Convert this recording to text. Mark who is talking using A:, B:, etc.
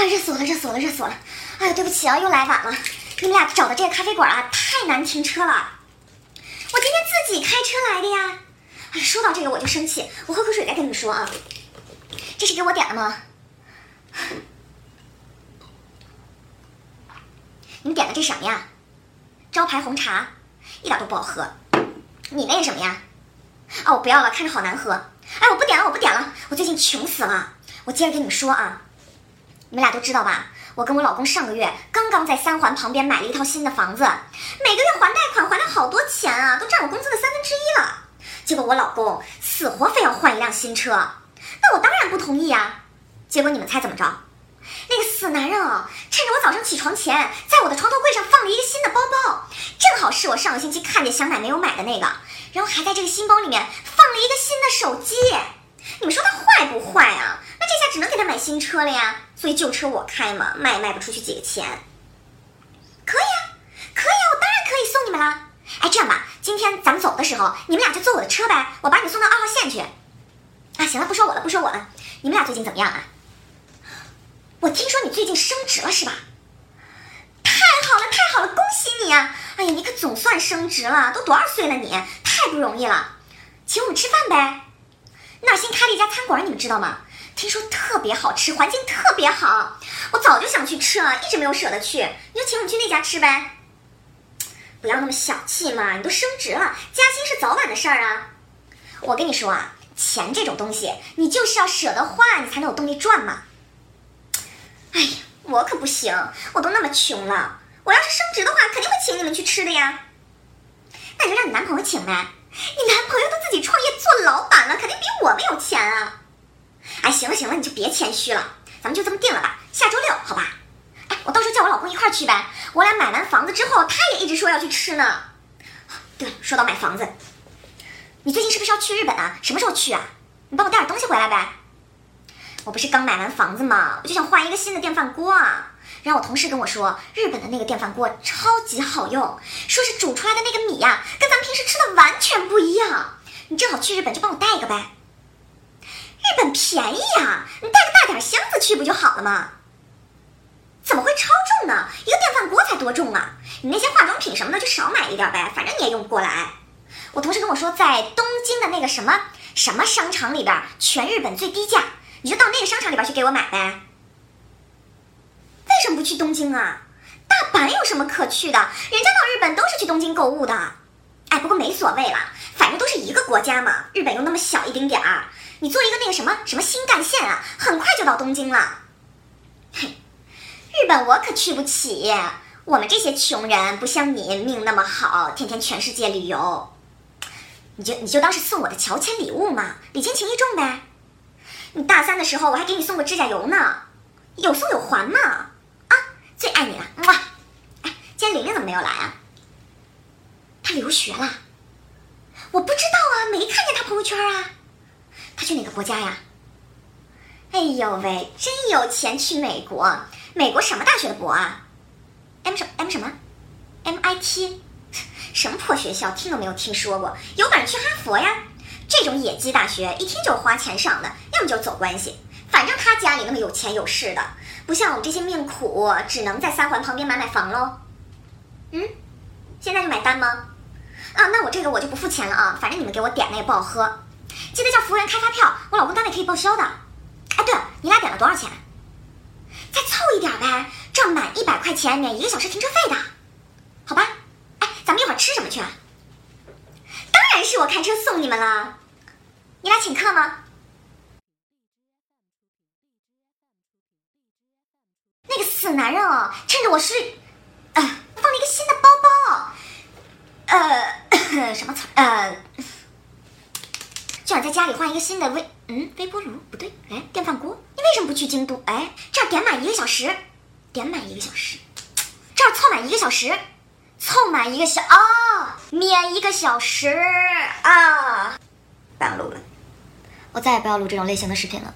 A: 啊，热死我了，热死我了，热死我了！哎呀，对不起啊，又来晚了。你们俩找的这个咖啡馆啊，太难停车了。我今天自己开车来的呀。哎，说到这个我就生气，我喝口水再跟你们说啊。这是给我点的吗？你们点的这什么呀？招牌红茶，一点都不好喝。你那什么呀？哦，我不要了，看着好难喝。哎，我不点了，我不点了。我最近穷死了。我接着跟你们说啊，你们俩都知道吧？我跟我老公上个月刚刚在三环旁边买了一套新的房子，每个月还贷款还了好多钱啊，都占我工资的三分之一了。结果我老公死活非要换一辆新车，那我当然不同意啊。结果你们猜怎么着？那个死男人啊，趁着我早上起床前，在我的床头柜上放了一个新的包包，正好是我上个星期看见想买没有买的那个，然后还在这个新包里面放了一个新的手机。你们说他坏不坏啊？只能给他买新车了呀。所以旧车我开嘛，卖也卖不出去几个钱。可以啊，可以啊，我当然可以送你们啦。哎，这样吧，今天咱们走的时候，你们俩就坐我的车呗，我把你送到二号线去。啊，行了，不说我了，不说我了。你们俩最近怎么样啊？我听说你最近升职了是吧？太好了，太好了，恭喜你啊！哎呀，你可总算升职了，都多少岁了你？太不容易了，请我们吃饭呗。那新开了一家餐馆，你们知道吗？听说特别好吃，环境特别好，我早就想去吃了，一直没有舍得去。你就请我们去那家吃呗。不要那么小气嘛，你都升职了，加薪是早晚的事儿啊。我跟你说啊，钱这种东西，你就是要舍得花，你才能有动力赚嘛。哎呀，我可不行，我都那么穷了。我要是升职的话，肯定会请你们去吃的呀。那你就让你男朋友请呗，你男朋友都自己创业做老板了，肯定比我们有钱啊。哎，行了行了，你就别谦虚了，咱们就这么定了吧，下周六，好吧？哎，我到时候叫我老公一块儿去呗。我俩买完房子之后，他也一直说要去吃呢。对了，说到买房子，你最近是不是要去日本啊？什么时候去啊？你帮我带点东西回来呗。我不是刚买完房子吗？我就想换一个新的电饭锅啊。然后我同事跟我说，日本的那个电饭锅超级好用，说是煮出来的那个米呀，跟咱们平时吃的完全不一样。你正好去日本，就帮我带一个呗。日本便宜呀，你带个大点箱子去不就好了吗？怎么会超重呢？一个电饭锅才多重啊！你那些化妆品什么的就少买一点呗，反正你也用不过来。我同事跟我说，在东京的那个什么什么商场里边，全日本最低价，你就到那个商场里边去给我买呗。为什么不去东京啊？大阪有什么可去的？人家到日本都是去东京购物的。哎，不过没所谓了，反正都是一个国家嘛。日本又那么小一丁点儿，你坐一个那个什么什么新干线啊，很快就到东京了。嘿，日本我可去不起，我们这些穷人不像你命那么好，天天全世界旅游。你就你就当是送我的乔迁礼物嘛，礼轻情意重呗。你大三的时候我还给你送过指甲油呢，有送有还嘛。啊，最爱你了，哇！哎，今天玲玲怎么没有来啊？她留学了，我不知道啊，没看见她朋友圈啊。去哪个国家呀？哎呦喂，真有钱去美国！美国什么大学的博啊？M 什么 M 什么？MIT？什么破学校，听都没有听说过。有本事去哈佛呀！这种野鸡大学，一听就是花钱上的，要么就是走关系。反正他家里那么有钱有势的，不像我们这些命苦，只能在三环旁边买买房喽。嗯，现在就买单吗？啊，那我这个我就不付钱了啊，反正你们给我点的也不好喝。记得叫服务员开发票，我老公单位可以报销的。哎，对了，你俩点了多少钱？再凑一点呗，这样满一百块钱免一个小时停车费的，好吧？哎，咱们一会儿吃什么去啊？当然是我开车送你们了。你俩请客吗？那个死男人哦，趁着我睡，呃，放了一个新的包包，呃，什么词？呃，就想在家里换一个新的微，嗯，微波炉不对，哎，电饭锅。你为什么不去京都？哎，这儿点满一个小时，点满一个小时，这儿凑满一个小时，凑满一个小啊，免一个小时啊，不要录了，我再也不要录这种类型的视频了。